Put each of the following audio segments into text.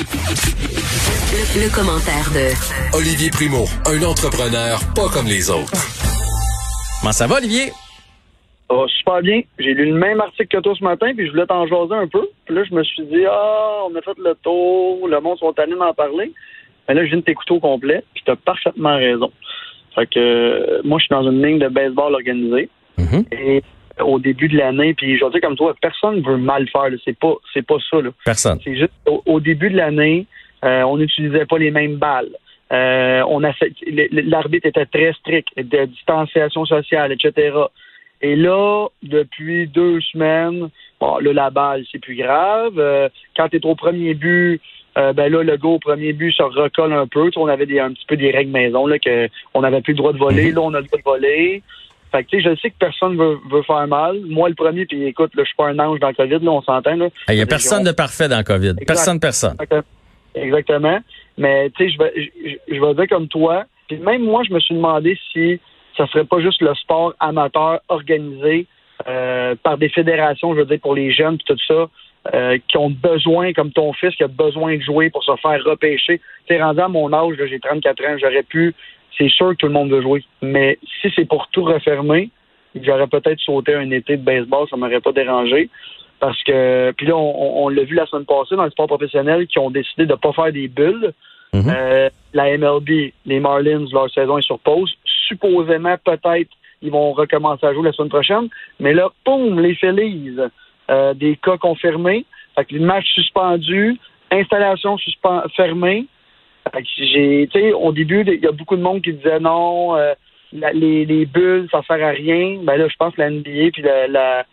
Le, le commentaire de Olivier Primo, un entrepreneur pas comme les autres. Comment ça va, Olivier? Ça va super bien. J'ai lu le même article que toi ce matin, puis je voulais t'en jaser un peu. Puis là, je me suis dit, ah, on a fait le tour, le monde sont tannés d'en parler. Mais là, je viens de t'écouter au complet, puis t'as parfaitement raison. Fait que euh, moi, je suis dans une ligne de baseball organisée. Mhm. Et au début de l'année, puis je vais dire comme toi, personne veut mal faire. C'est pas, c'est pas ça. Là. Personne. C'est juste au, au début de l'année, euh, on n'utilisait pas les mêmes balles. Euh, on a l'arbitre était très strict, de distanciation sociale, etc. Et là, depuis deux semaines, bon, là, la balle, c'est plus grave. Euh, quand tu es au premier but, euh, ben là, le gars au premier but se recolle un peu. Tu sais, on avait des, un petit peu des règles maison, là, que on n'avait plus le droit de voler. Là, on a le droit de voler. Fait que, tu sais, je sais que personne veut, veut faire mal. Moi, le premier, puis écoute, là, je suis pas un ange dans le COVID, là, on s'entend, là. Il n'y a personne de parfait dans le COVID. Exact. Personne, personne. Exactement. Mais tu sais, je vais, je, je vais dire comme toi. Puis même moi, je me suis demandé si ça serait pas juste le sport amateur organisé euh, par des fédérations, je veux dire, pour les jeunes puis tout ça, euh, qui ont besoin, comme ton fils, qui a besoin de jouer pour se faire repêcher. Tu sais, rendu à mon âge, j'ai 34 ans, j'aurais pu. C'est sûr que tout le monde veut jouer. Mais si c'est pour tout refermer, j'aurais peut-être sauté un été de baseball, ça m'aurait pas dérangé. Parce que, puis là, on, l'a vu la semaine passée dans le sport professionnel qui ont décidé de pas faire des bulles. Mhm. Euh, la MLB, les Marlins, leur saison est sur pause. Supposément, peut-être, ils vont recommencer à jouer la semaine prochaine. Mais là, boum, les Phillies, euh, des cas confirmés. Fait que le match suspendu, installation fermée. J'ai, au début, il y a beaucoup de monde qui disait non, euh, la- les, les bulles, ça sert à rien. Ben là, je pense que la NBA puis la, la,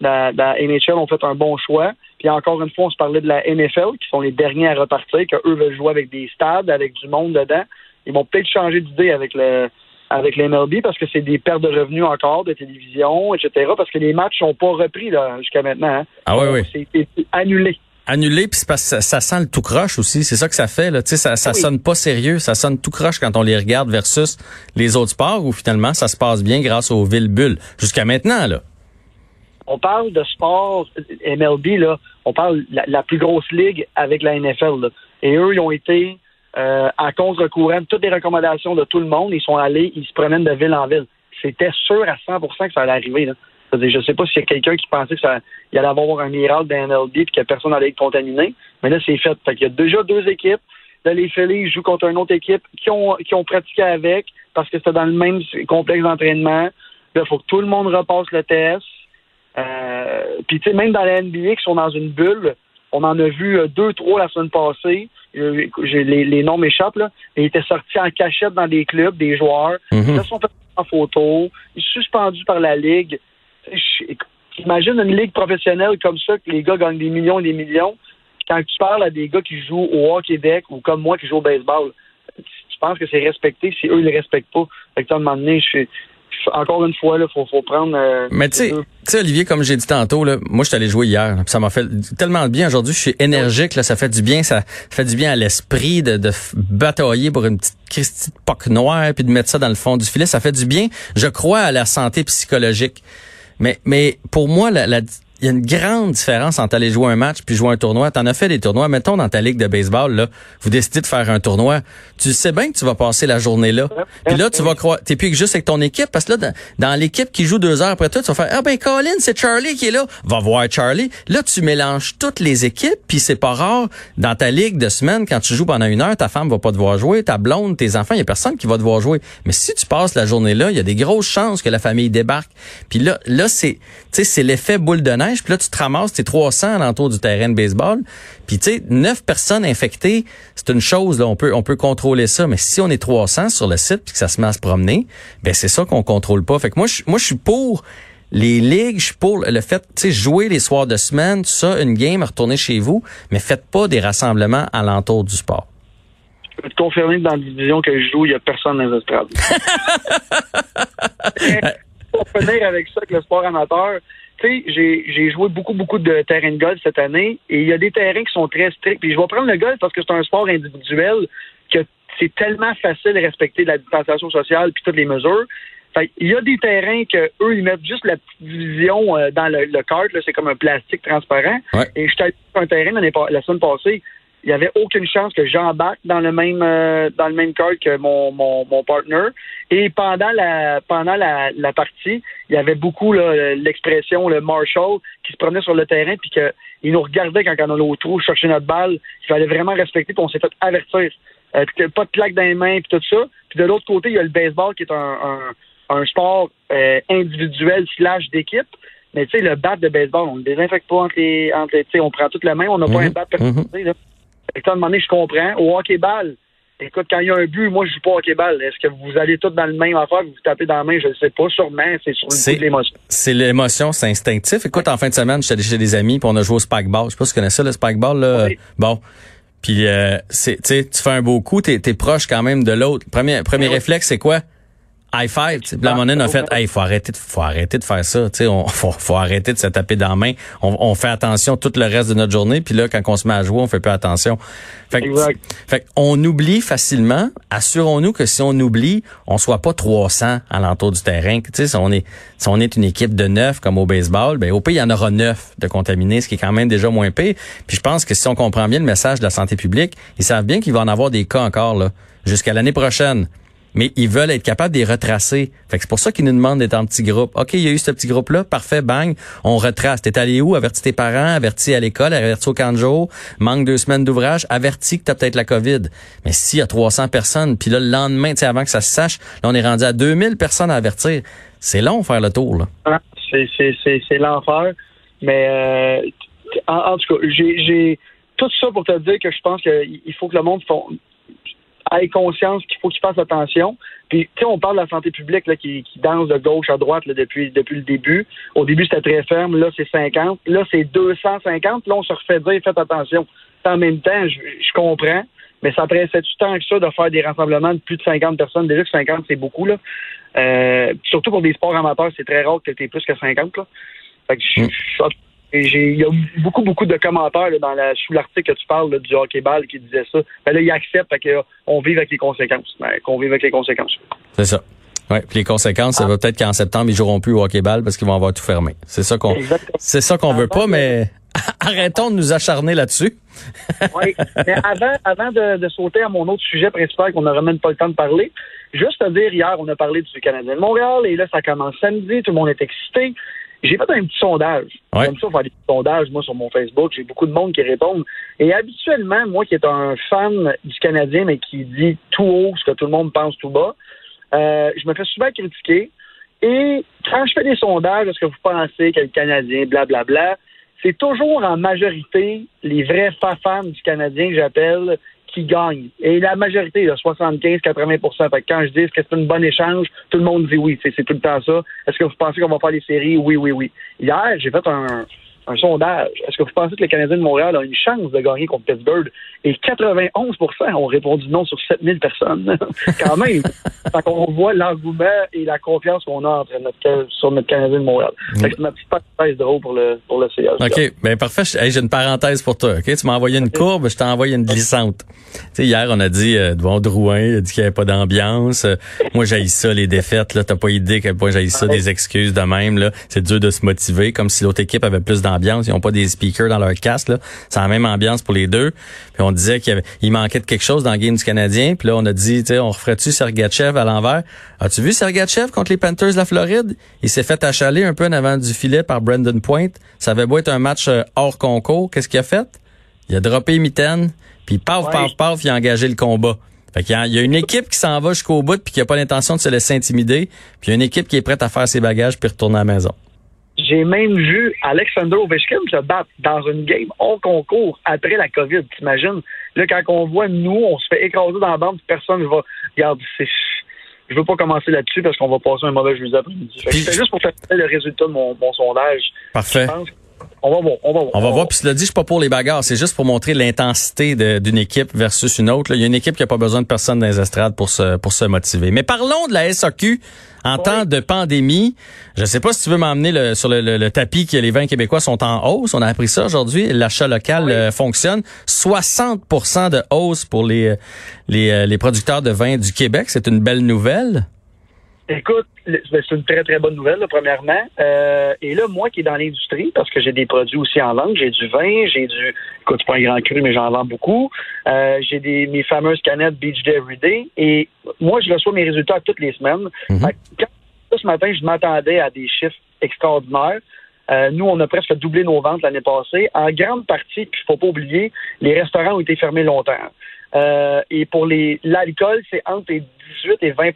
la, la NHL ont fait un bon choix. Puis encore une fois, on se parlait de la NFL, qui sont les derniers à repartir, que eux veulent jouer avec des stades, avec du monde dedans. Ils vont peut-être changer d'idée avec le avec l'MLB parce que c'est des pertes de revenus encore de télévision, etc. Parce que les matchs sont pas repris là jusqu'à maintenant. hein. Ah oui, oui. C'est annulé. Annulé, puis c'est parce que ça, ça sent le tout croche aussi. C'est ça que ça fait. Là. Tu sais, ça, ça Oui. sonne pas sérieux. Ça sonne tout croche quand on les regarde versus les autres sports où finalement ça se passe bien grâce aux villes bulles. Jusqu'à maintenant, là. on parle de sport MLB, là, on parle la, la plus grosse ligue avec la NFL. là. Et eux, ils ont été euh, à contre-courant de toutes les recommandations de tout le monde. Ils sont allés, ils se promènent de ville en ville. C'était sûr à 100% que ça allait arriver. Là. C'est-à-dire, Je sais pas s'il y a quelqu'un qui pensait que ça il allait avoir un miracle dans MLB et que personne allait être contaminé. Mais là, c'est fait. fait Il y a déjà deux équipes. Là, les Phillies jouent contre une autre équipe qui ont, qui ont pratiqué avec parce que c'était dans le même complexe d'entraînement. Là, il faut que tout le monde repasse le test. Euh, Puis, tu sais, même dans la NBA, qui sont dans une bulle, on en a vu euh, deux, trois la semaine passée. Euh, les, les noms m'échappent, là. Ils étaient sortis en cachette dans des clubs, des joueurs. Mhm. Ils sont fait en photo. Ils sont suspendus par la Ligue. Je- Imagine une ligue professionnelle comme ça, que les gars gagnent des millions et des millions. Quand tu parles à des gars qui jouent au hockey deck ou comme moi qui joue au baseball, tu penses que c'est respecté si eux, ils le respectent pas? Fait que, à un moment donné, je suis- encore une fois, il faut, faut prendre... euh, Mais tu sais, Olivier, comme j'ai dit tantôt, là, moi, je suis allé jouer hier. là, ça m'a fait tellement de bien aujourd'hui. Je suis énergique. Là, ça fait du bien. Ça fait du bien à l'esprit de, de batailler pour une petite Christie de poque noire puis de mettre ça dans le fond du filet. Ça fait du bien. Je crois à la santé psychologique. Mais, mais pour moi, la, la- il y a une grande différence entre aller jouer un match puis jouer un tournoi. T'en as fait des tournois. Mettons dans ta ligue de baseball, là, vous décidez de faire un tournoi. Tu sais bien que tu vas passer la journée là. Puis là, tu vas croire, t'es plus que juste avec ton équipe parce que là, dans, l'équipe qui joue deux heures après toi, tu vas faire, ah ben Colin, c'est Charlie qui est là. Va voir Charlie. Là, tu mélanges toutes les équipes puis c'est pas rare dans ta ligue de semaine quand tu joues pendant une heure, ta femme va pas te voir jouer, ta blonde, tes enfants, il y a personne qui va te voir jouer. Mais si tu passes la journée là, il y a des grosses chances que la famille débarque. Puis là, là c'est, tu sais, c'est l'effet boule de neige. Puis là, tu te ramasses tes 300 alentour du terrain de baseball. Puis tu sais, 9 personnes infectées, c'est une chose là, on peut on peut contrôler ça, mais si on est 300 sur le site puis que ça se met à se promener, ben c'est ça qu'on contrôle pas. Fait que moi je moi je suis pour les ligues, je suis pour le fait, tu sais, jouer les soirs de semaine, tout ça, une game, retourner chez vous, mais faites pas des rassemblements alentour du sport. peux te confirmer que dans la division que je joue, il n'y a personne dans les estrades. Pour finir avec ça, avec le sport amateur, tu sais, j'ai, joué beaucoup, beaucoup de terrains de golf cette année et il y a des terrains qui sont très stricts. Puis je vais prendre le golf parce que c'est un sport individuel que c'est tellement facile de respecter la distanciation sociale puis toutes les mesures. Fait, il y a des terrains que eux ils mettent juste la petite division euh, dans le, le kart, là, c'est comme un plastique transparent. Ouais. Et je suis allé sur un terrain la semaine passée, il n'y avait aucune chance que j'embarque dans le même euh, dans le même kart que mon, mon, mon partner. Et pendant la pendant la, la partie, il y avait beaucoup l'expression le Marshall qui se promenait sur le terrain puis que il nous regardait quand on allait au trou chercher notre balle. Il fallait vraiment respecter puis on s'est fait avertir. Euh, pas de plaque dans les mains puis tout ça. Puis de l'autre côté, il y a le baseball qui est un, un, un sport euh, individuel slash d'équipe. Mais tu sais, le bat de baseball, on ne désinfecte pas entre les. Entre, les- tu sais, on prend toute la main, on n'a pas Mhm. un bat personnalisé. là. Fait que, à un moment donné, je comprends. Au hockey-ball, écoute, quand il y a un but, moi, je joue pas au hockey-ball. Est-ce que vous allez tous dans le même affaire, vous vous tapez dans la main? Je ne sais pas. Sûrement, c'est sur le l'émotion. C'est l'émotion, c'est instinctif. Écoute, en fin de semaine, j'étais allé chez des amis, puis on a joué au spike ball. Je sais pas si tu connais ça, le spike ball. Là. Oui. Bon. Puis, euh, c'est, tu fais un beau coup, t'es, t'es proche quand même de l'autre. Premier, premier Oui. réflexe, c'est quoi? High five. monnaie a fait, hey, faut arrêter, de, faut arrêter de faire ça. Tu sais, on, faut, faut arrêter de se taper dans la main. On, on fait attention tout le reste de notre journée. Puis là, quand on se met à jouer, on fait plus attention. Fait que, Exact. fait on oublie facilement. Assurons-nous que si on oublie, on soit pas 300 alentour du terrain. Tu sais, si on est, si on est une équipe de neuf comme au baseball, ben au pays il y en aura neuf de contaminés, ce qui est quand même déjà moins pire. Puis je pense que si on comprend bien le message de la santé publique, ils savent bien qu'il va en avoir des cas encore là jusqu'à l'année prochaine. Mais ils veulent être capables de les retracer. Fait que c'est pour ça qu'ils nous demandent d'être en petit groupe. OK, il y a eu ce petit groupe-là, parfait, bang, on retrace. T'es allé où? Avertis tes parents, avertis à l'école, avertis au camp de jour, manque deux semaines d'ouvrage, avertis que t'as peut-être la COVID. Mais s'il y a 300 personnes, puis là, le lendemain, avant que ça se sache, là, on est rendu à 2000 personnes à avertir. C'est long faire le tour, là. Ah, C'est, l'enfer. Mais euh, en, tout cas, j'ai, j'ai tout ça pour te dire que je pense qu'il faut que le monde ait conscience qu'il faut qu'il fasse attention. Puis, tu sais, on parle de la santé publique là, qui, qui danse de gauche à droite là, depuis, depuis le début. Au début, c'était très ferme. Là, c'est 50. Là, c'est 250. Là, on se refait dire, faites attention. En même temps, je, je comprends. Mais ça pressait du temps que ça de faire des rassemblements de plus de 50 personnes? Déjà que 50, c'est beaucoup. là. Euh, surtout pour des sports amateurs, c'est très rare que tu aies plus que 50. Là. Fait que je- Mm. je- j'ai- il y a beaucoup, beaucoup de commentaires là, dans la, sous l'article que tu parles là, du hockey-ball qui disait ça. Ben là, il accepte fait que, euh, on vive avec les conséquences. Ben, qu'on vive avec les conséquences. C'est ça. Ouais, puis les conséquences, ça va peut-être qu'en septembre, ils joueront plus au hockey-ball parce qu'ils vont avoir tout fermé. C'est ça qu'on, c'est ça qu'on veut pas, mais arrêtons de nous acharner là-dessus. Oui. Mais avant, avant de, de sauter à mon autre sujet principal qu'on n'aura même pas le temps de parler, juste te dire, hier, on a parlé du Canadien de Montréal et là, ça commence samedi, tout le monde est excité. J'ai fait un petit sondage. Ouais. J'aime ça faire des petits sondages, moi, sur mon Facebook. J'ai beaucoup de monde qui répondent. Et habituellement, moi qui est un fan du Canadien, mais qui dit tout haut ce que tout le monde pense tout bas, euh, je me fais souvent critiquer. Et quand je fais des sondages, est-ce que vous pensez que le Canadien, blablabla, c'est toujours en majorité les vrais fa- fans du Canadien que j'appelle qui gagnent. Et la majorité, 75-80 Fait que quand je dis que c'est un bon échange, tout le monde dit oui. C'est tout le temps ça. Est-ce que vous pensez qu'on va faire les séries? Oui, oui, oui. Hier, j'ai fait un, un sondage. Est-ce que vous pensez que le Canadien de Montréal a une chance de gagner contre Pittsburgh? Et 91% ont répondu non sur 7000 personnes. Quand même. Fait qu'on voit l'engouement et la confiance qu'on a entre notre, sur notre Canadien de Montréal. Fait que c'est ma petite parenthèse drôle pour le, pour le CH. OK, ben parfait. Hey, j'ai une parenthèse pour toi. OK, tu m'as envoyé une courbe, je t'ai envoyé une glissante. Tu sais, hier, on a dit, euh, devant Drouin, il a dit qu'il n'y avait pas d'ambiance. Euh, moi, j'ai ça, les défaites. Là, t'as pas idée quel point j'ai ça, des excuses de même. Là, c'est dur de se motiver, comme si l'autre équipe avait plus d'ambiance. Ils ont pas des speakers dans leur casque. Là, c'est la même ambiance pour les deux. Puis on disait qu'il il manquait de quelque chose dans le game du Canadien. Puis là, on a dit, tu sais, on referait-tu Sergachev à l'envers? As-tu vu Sergachev contre les Panthers de la Floride? Il s'est fait achaler un peu en avant du filet par Brandon Point. Ça avait beau être un match euh, hors concours. Qu'est-ce qu'il a fait? Il a droppé mitaine, puis paf, Ouais. paf, paf, il a engagé le combat. Fait qu'il y a, il y a une équipe qui s'en va jusqu'au bout puis qui a pas l'intention de se laisser intimider, puis il y a une équipe qui est prête à faire ses bagages puis retourner à la maison. J'ai même vu Alexander Ovechkin se battre dans une game hors concours après la COVID, t'imagines? Là, quand on voit nous, on se fait écraser dans la bande, personne ne va. Regarde, c'est. Je veux pas commencer là-dessus parce qu'on va passer un mauvais jeudi après-midi. Puis- C'était juste pour faire le résultat de mon, mon sondage. Parfait. Je pense On va voir, on va voir. On va voir. Puis cela dit, je suis pas pour les bagarres. C'est juste pour montrer l'intensité d'une équipe versus une autre. Il y a une équipe qui a pas besoin de personne dans les estrades pour se, pour se motiver. Mais parlons de la SAQ. En temps de pandémie, je sais pas si tu veux m'emmener sur le, tapis que les vins québécois sont en hausse. On a appris ça aujourd'hui. L'achat local euh, fonctionne. 60% de hausse pour les, les, euh, les producteurs de vins du Québec. C'est une belle nouvelle. Écoute, ben, c'est une très, très bonne nouvelle, premièrement. Euh, et là, moi qui est dans l'industrie, parce que j'ai des produits aussi en vente, j'ai du vin, j'ai du, écoute, pas un grand cru, mais j'en vends beaucoup. Euh, j'ai des mes fameuses canettes Beach Day Everyday. Et moi, je reçois mes résultats toutes les semaines. Mhm. quand, ce matin, je m'attendais à des chiffres extraordinaires. Euh, nous, on a presque doublé nos ventes l'année passée. En grande partie, puis il faut pas oublier, les restaurants ont été fermés longtemps. et pour les l'alcool, c'est entre les 18 et 20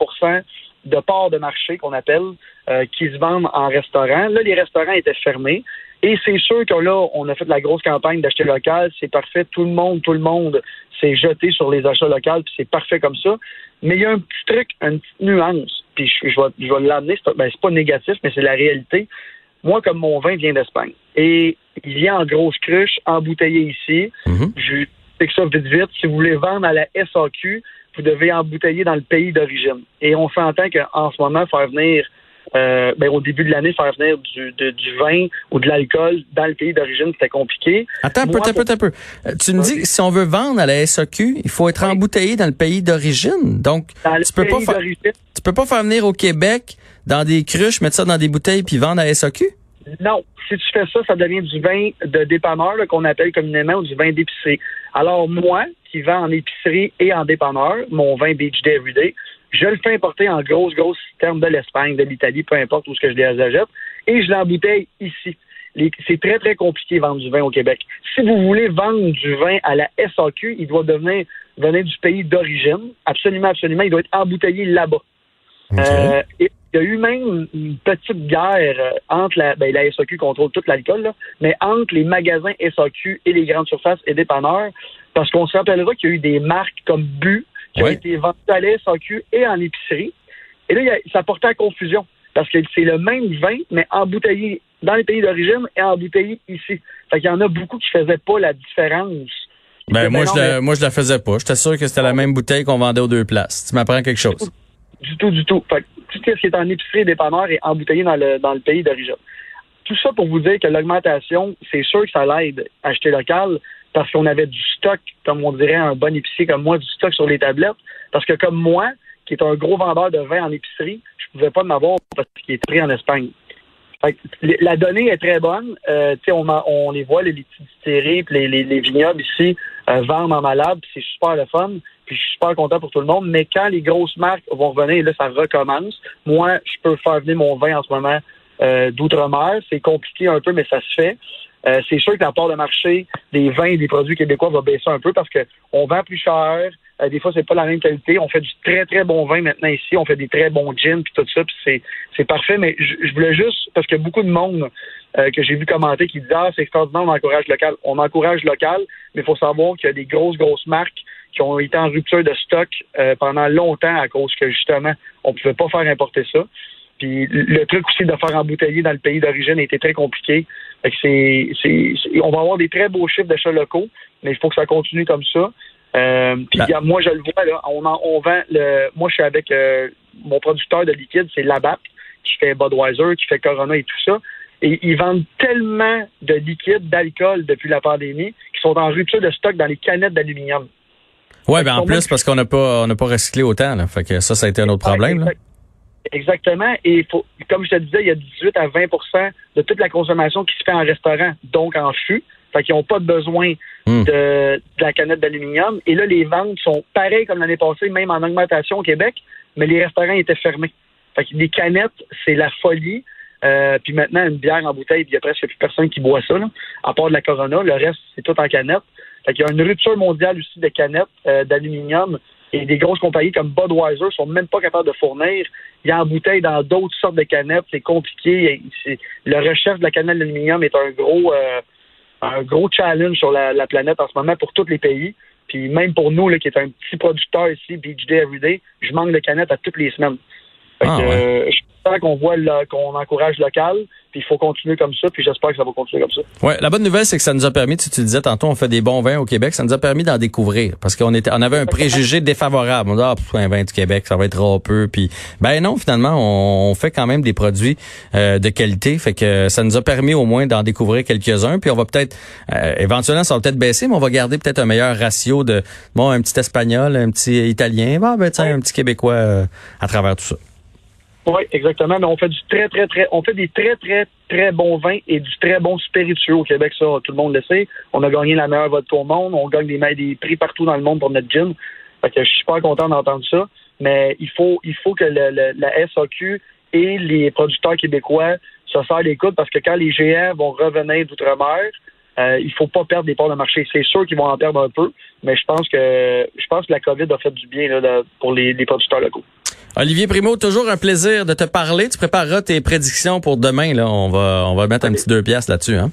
de parts de marché qu'on appelle, euh, qui se vendent en restaurant. Là, les restaurants étaient fermés. Et c'est sûr que là, on a fait de la grosse campagne d'acheter local. C'est parfait. Tout le monde, tout le monde s'est jeté sur les achats locaux, puis c'est parfait comme ça. Mais il y a un petit truc, une petite nuance, puis je, je vais, je vais l'amener. C'est, ben, c'est pas négatif, mais c'est la réalité. Moi, comme mon vin vient d'Espagne, et il vient en grosse cruche, embouteillé ici. Mm-hmm. Je sais que ça vite vite. Si vous voulez vendre à la SAQ, vous devez embouteiller dans le pays d'origine. Et on s'entend qu'en ce moment, faire venir, euh, ben, au début de l'année, faire venir du, du vin ou de l'alcool dans le pays d'origine, c'était compliqué. Attends un peu, attends un peu, un peu. Euh, tu me dis que si on veut vendre à la SAQ, il faut être embouteillé dans le pays d'origine. Donc, tu peux pas faire, tu peux pas faire venir au Québec dans des cruches, mettre ça dans des bouteilles puis vendre à SAQ? Non. Si tu fais ça, ça devient du vin de dépanneur qu'on appelle communément ou du vin d'épicerie. Alors moi, qui vends en épicerie et en dépanneur, mon vin Beach Day Everyday, je le fais importer en grosse, grosse termes de l'Espagne, de l'Italie, peu importe où ce que je les achète, et je l'embouteille ici. C'est très, très compliqué de vendre du vin au Québec. Si vous voulez vendre du vin à la SAQ, il doit devenir, venir du pays d'origine. Absolument, absolument. Il doit être embouteillé là-bas. Euh, il y a eu même une petite guerre euh, entre la, ben, la SAQ contrôle tout l'alcool, mais entre les magasins SAQ et les grandes surfaces et dépanneurs, parce qu'on se rappellera qu'il y a eu des marques comme Bu qui ont été vendues à la SAQ et en épicerie. Et là, ça portait à confusion, parce que c'est le même vin, mais embouteillé dans les pays d'origine et embouteillé ici. Fait qu'il y en a beaucoup qui faisaient pas la différence. Ben, moi, je la, moi, je la faisais pas. J'étais sûr que c'était la même bouteille qu'on vendait aux deux places. Tu m'apprends quelque chose. Du tout, du tout. Fait tout ce qui est en épicerie dépanneur est embouteillé dans le, dans le pays d'origine. Tout ça pour vous dire que l'augmentation, c'est sûr que ça l'aide à acheter local parce qu'on avait du stock, comme on dirait un bon épicier comme moi, du stock sur les tablettes. Parce que comme moi, qui est un gros vendeur de vin en épicerie, je pouvais pas m'avoir parce qu'il est pris en Espagne. la donnée est très bonne. Euh, on, on les voit, les, les les, les, les vignobles ici euh, vendent en malade, c'est super le fun puis je suis super content pour tout le monde. Mais quand les grosses marques vont revenir, là, ça recommence. Moi, je peux faire venir mon vin en ce moment euh, d'outre-mer. C'est compliqué un peu, mais ça se fait. Euh, c'est sûr que la part de marché des vins et des produits québécois va baisser un peu parce que on vend plus cher. Euh, des fois, c'est pas la même qualité. On fait du très, très bon vin maintenant ici. On fait des très bons gins puis tout ça. Puis c'est, parfait. Mais je, voulais juste, parce que beaucoup de monde que j'ai vu commenter qui disent Ah, c'est extraordinaire, on encourage local. On encourage local, mais il faut savoir qu'il y a des grosses, grosses marques qui ont été en rupture de stock euh, pendant longtemps à cause que justement, on ne pouvait pas faire importer ça. Puis le truc aussi de faire embouteiller dans le pays d'origine était très compliqué. C'est, on va avoir des très beaux chiffres d'achats locaux, mais il faut que ça continue comme ça. Euh, puis ben moi, je le vois, là, on, on vend le. Moi, je suis avec euh, mon producteur de liquide, c'est Labatt, qui fait Budweiser, qui fait Corona et tout ça. Et ils vendent tellement de liquide, d'alcool depuis la pandémie, qu'ils sont en rupture de stock dans les canettes d'aluminium. Oui, ben en plus, parce qu'on n'a pas on n'a pas recyclé autant. Là. Fait que ça, ça a été un autre problème. Exactement. Et faut, comme je te disais, il y a 18 à 20% de toute la consommation qui se fait en restaurant, donc en fût. Fait qu'ils n'ont pas besoin hmm. de, la canette d'aluminium. Et là, les ventes sont pareilles comme l'année passée, même en augmentation au Québec, mais les restaurants étaient fermés. Fait que les canettes, c'est la folie. Euh, puis maintenant, une bière en bouteille, il y a presque plus personne qui boit ça, là, à part de la Corona. Le reste, c'est tout en canette. Il y a une rupture mondiale aussi de canettes euh, d'aluminium et des grosses compagnies comme Budweiser sont même pas capables de fournir. Il y a en bouteille dans d'autres sortes de canettes, c'est compliqué. Le recherche de la canette d'aluminium est un gros euh, un gros challenge sur la, planète en ce moment pour tous les pays. Puis même pour nous, là, qui est un petit producteur ici, Beach Day Everyday, je manque de canettes à toutes les semaines. Fait Ah, que, ouais. euh, je pense qu'on voit qu'on encourage local, puis il faut continuer comme ça, puis j'espère que ça va continuer comme ça. Ouais, la bonne nouvelle, c'est que ça nous a permis, tu, disais tantôt, on fait des bons vins au Québec, ça nous a permis d'en découvrir. Parce qu'on était, on avait un préjugé défavorable. On dit, ah, pff, un vin du Québec, ça va être râpeux. Puis, ben non, finalement, on, on fait quand même des produits euh, de qualité. Fait que ça nous a permis au moins d'en découvrir quelques-uns. Puis on va peut-être, euh, éventuellement, ça va peut-être baisser, mais on va garder peut-être un meilleur ratio de, bon, un petit espagnol, un petit italien, bah, ben, tiens, un petit québécois euh, à travers tout ça. Oui, exactement. Mais on fait du très, très, très, on fait des très, très, très bons vins et du très bon spiritueux au Québec, ça, tout le monde le sait. On a gagné la meilleure vodka au monde. On gagne des, des prix partout dans le monde pour notre gin. Fait que je suis super content d'entendre ça. Mais il faut, il faut que le, la SAQ et les producteurs québécois se serrent les coudes parce que quand les GM vont revenir d'outre-mer, euh, il faut pas perdre des parts de marché. C'est sûr qu'ils vont en perdre un peu, mais je pense que je pense que la COVID a fait du bien là, pour les producteurs locaux. Olivier Primo, toujours un plaisir de te parler. Tu prépareras tes prédictions pour demain. Là, on va, on va mettre un petit deux piastres là-dessus. Hein?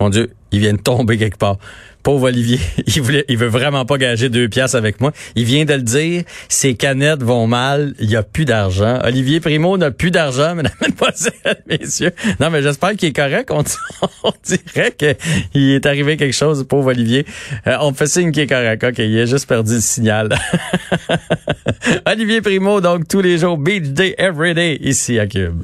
Mon Dieu, il vient de tomber quelque part. Pauvre Olivier, il voulait, veut vraiment pas gager deux piastres avec moi. Il vient de le dire, ses canettes vont mal, il y a plus d'argent. Olivier Primo n'a plus d'argent, mesdames, messieurs. Non, mais j'espère qu'il est correct. On, dirait qu'il est arrivé quelque chose, pauvre Olivier. Euh, on fait signe qu'il est correct. OK, il a juste perdu le signal. Olivier Primo, donc tous les jours, Beach Day, Every Day, ici à Cube.